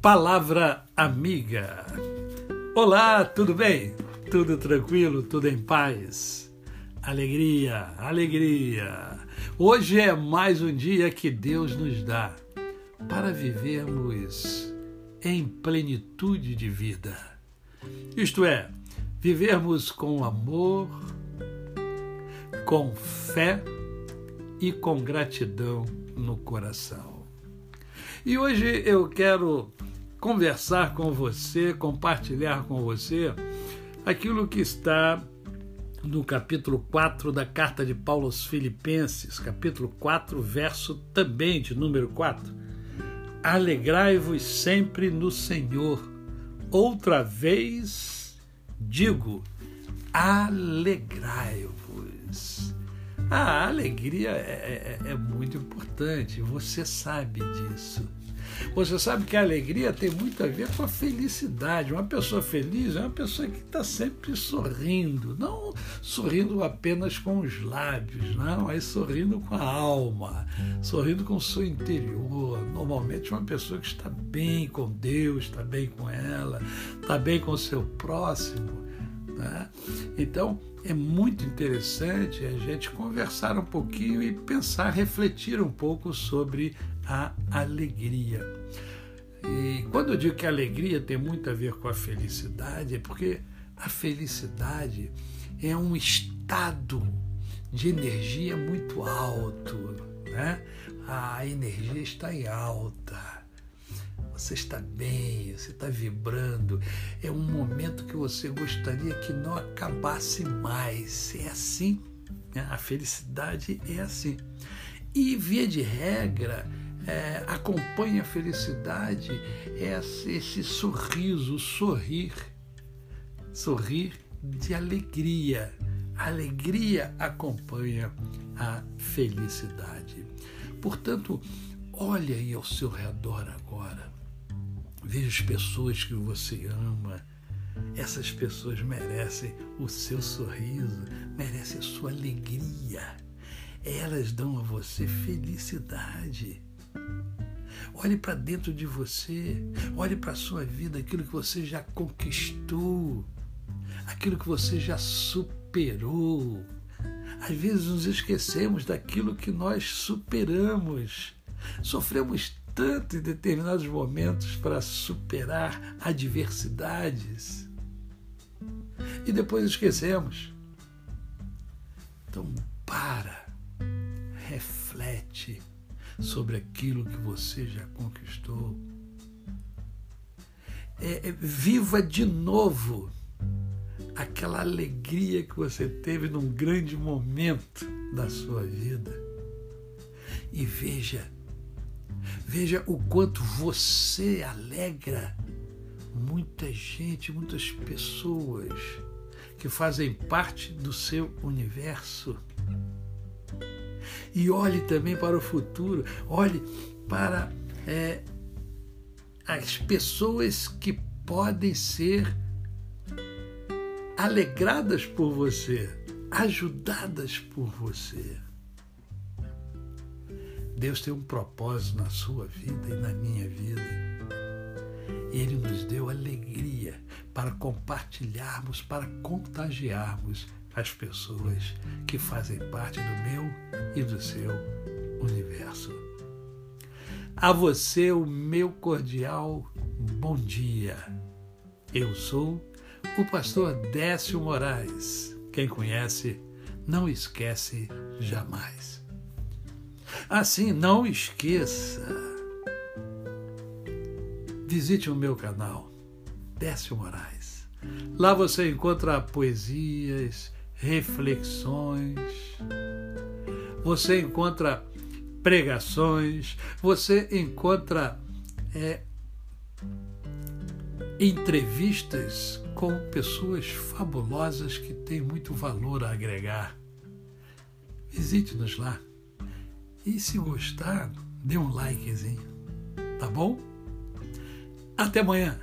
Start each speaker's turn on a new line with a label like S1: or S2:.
S1: Palavra Amiga. Olá, tudo bem? Tudo tranquilo? Tudo em paz? Alegria, alegria. Hoje é mais um dia que Deus nos dá para vivermos em plenitude de vida. Isto é, vivermos com amor, com fé e com gratidão no coração. E hoje eu quero conversar com você, compartilhar com você aquilo que está no capítulo 4 da carta de Paulo aos Filipenses, capítulo 4, verso também de número 4. Alegrai-vos sempre no Senhor. Outra vez digo, alegrai-vos. A alegria é, é, é muito importante, você sabe disso. Você sabe que a alegria tem muito a ver com a felicidade. Uma pessoa feliz é uma pessoa que está sempre sorrindo, não sorrindo apenas com os lábios, não, mas sorrindo com a alma, sorrindo com o seu interior. Normalmente, uma pessoa que está bem com Deus, está bem com ela, está bem com o seu próximo. Né? Então, é muito interessante a gente conversar um pouquinho e pensar, refletir um pouco sobre a alegria. E quando eu digo que a alegria tem muito a ver com a felicidade, é porque a felicidade é um estado de energia muito alto, né? A energia está em alta você está bem, você está vibrando. É um momento que você gostaria que não acabasse mais. É assim. Né? A felicidade é assim. E, via de regra, é, acompanha a felicidade esse, esse sorriso, sorrir. Sorrir de alegria. Alegria acompanha a felicidade. Portanto, olhe aí ao seu redor agora. Veja as pessoas que você ama. Essas pessoas merecem o seu sorriso, merecem a sua alegria. Elas dão a você felicidade. Olhe para dentro de você, olhe para a sua vida, aquilo que você já conquistou, aquilo que você já superou. Às vezes nos esquecemos daquilo que nós superamos. Sofremos tanto em determinados momentos para superar adversidades e depois esquecemos. Então, para, reflete sobre aquilo que você já conquistou. É, é, viva de novo aquela alegria que você teve num grande momento da sua vida. E veja Veja o quanto você alegra muita gente, muitas pessoas que fazem parte do seu universo. E olhe também para o futuro, olhe para é, as pessoas que podem ser alegradas por você, ajudadas por você. Deus tem um propósito na sua vida e na minha vida. Ele nos deu alegria para compartilharmos, para contagiarmos as pessoas que fazem parte do meu e do seu universo. A você o meu cordial bom dia. Eu sou o pastor Décio Moraes. Quem conhece, não esquece jamais. Assim, não esqueça. Visite o meu canal, Décio Moraes. Lá você encontra poesias, reflexões, você encontra pregações, você encontra é, entrevistas com pessoas fabulosas que têm muito valor a agregar. Visite-nos lá. E se gostar, dê um likezinho, tá bom? Até amanhã!